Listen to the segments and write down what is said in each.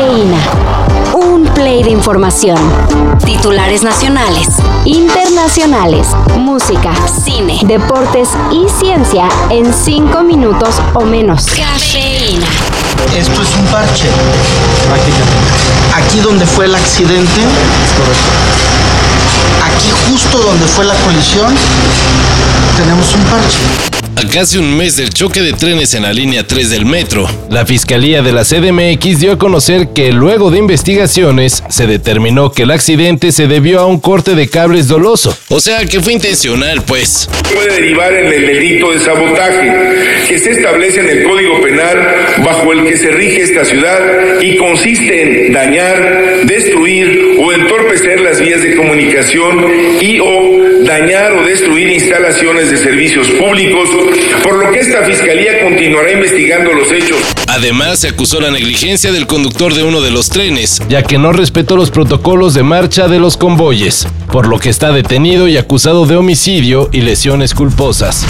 Cafeína. Un play de información. Titulares nacionales, internacionales, música, cine, deportes y ciencia en cinco minutos o menos. Cafeína. Esto es un parche. Aquí donde fue el accidente. Aquí justo donde fue la colisión. Tenemos un parche. A casi un mes del choque de trenes en la línea 3 del metro, la Fiscalía de la CDMX dio a conocer que luego de investigaciones se determinó que el accidente se debió a un corte de cables doloso. O sea que fue intencional, pues. Puede derivar en el delito de sabotaje que se establece en el Código Penal bajo el que se rige esta ciudad y consiste en dañar, destruir o entorpecer las vías de comunicación y o dañar o destruir instalaciones de servicios públicos por lo que esta fiscalía continuará investigando los hechos. Además, se acusó la negligencia del conductor de uno de los trenes, ya que no respetó los protocolos de marcha de los convoyes, por lo que está detenido y acusado de homicidio y lesiones culposas.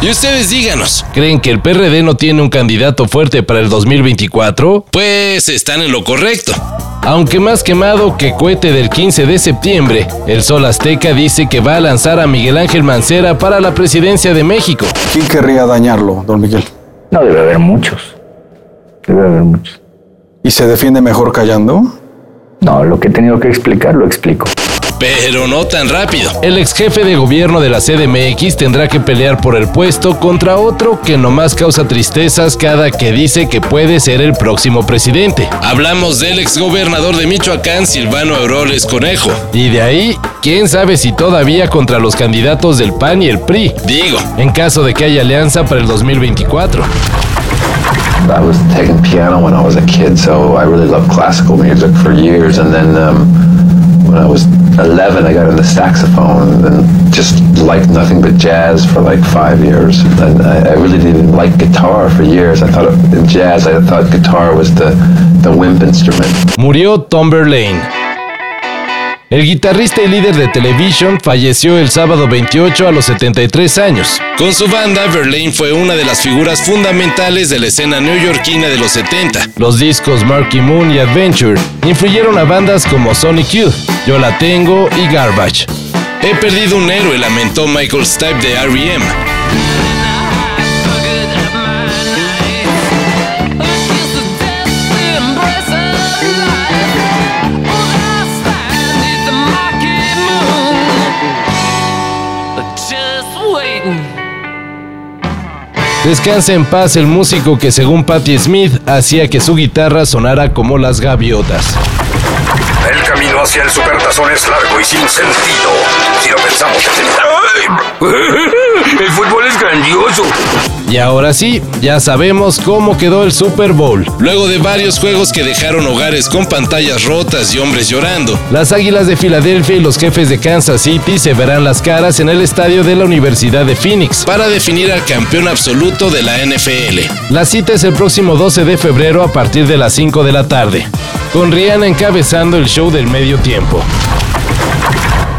Y ustedes díganos, ¿creen que el PRD no tiene un candidato fuerte para el 2024? Pues están en lo correcto. Aunque más quemado que cohete del 15 de septiembre, el Sol Azteca dice que va a lanzar a Miguel Ángel Mancera para la presidencia de México. ¿Quién querría dañarlo, don Miguel? No debe haber muchos. Debe haber muchos. ¿Y se defiende mejor callando? No, lo que he tenido que explicar lo explico pero no tan rápido. El ex jefe de gobierno de la CDMX tendrá que pelear por el puesto contra otro que nomás causa tristezas cada que dice que puede ser el próximo presidente. Hablamos del ex gobernador de Michoacán, Silvano Auroles Conejo. Y de ahí, quién sabe si todavía contra los candidatos del PAN y el PRI. Digo, en caso de que haya alianza para el 2024. I was taking piano when I was a kid, so I really loved classical music for years. And then um, when I was 11, I got into the saxophone and just liked nothing but jazz for like five years. And I, I really didn't like guitar for years. I thought in jazz, I thought guitar was the, the wimp instrument. Murió Tom Verlaine. El guitarrista y líder de Television falleció el sábado 28 a los 73 años. Con su banda, Verlaine fue una de las figuras fundamentales de la escena neoyorquina de los 70. Los discos Marky Moon y Adventure influyeron a bandas como Sonic Youth, Yo La Tengo y Garbage. He perdido un héroe, lamentó Michael Stipe de R.E.M. Descanse en paz el músico que según Patti Smith hacía que su guitarra sonara como las gaviotas. El camino hacia el supertazón es largo y sin sentido. Si lo pensamos grandioso. Y ahora sí, ya sabemos cómo quedó el Super Bowl. Luego de varios juegos que dejaron hogares con pantallas rotas y hombres llorando, las Águilas de Filadelfia y los jefes de Kansas City se verán las caras en el estadio de la Universidad de Phoenix para definir al campeón absoluto de la NFL. La cita es el próximo 12 de febrero a partir de las 5 de la tarde, con Rihanna encabezando el show del medio tiempo.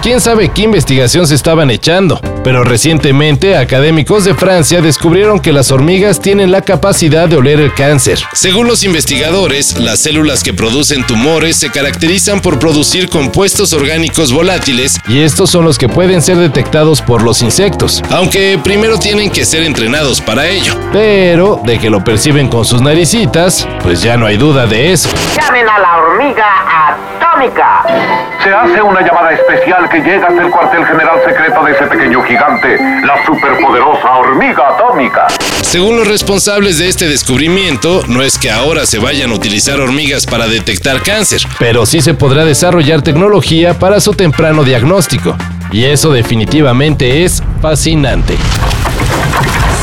¿Quién sabe qué investigación se estaban echando? Pero recientemente académicos de Francia descubrieron que las hormigas tienen la capacidad de oler el cáncer. Según los investigadores, las células que producen tumores se caracterizan por producir compuestos orgánicos volátiles y estos son los que pueden ser detectados por los insectos, aunque primero tienen que ser entrenados para ello. Pero de que lo perciben con sus naricitas, pues ya no hay duda de eso. Llamen a la hormiga Se hace una llamada especial que llega hasta el cuartel general secreto de ese pequeño gigante, la superpoderosa hormiga atómica. Según los responsables de este descubrimiento, no es que ahora se vayan a utilizar hormigas para detectar cáncer, pero sí se podrá desarrollar tecnología para su temprano diagnóstico. Y eso definitivamente es fascinante.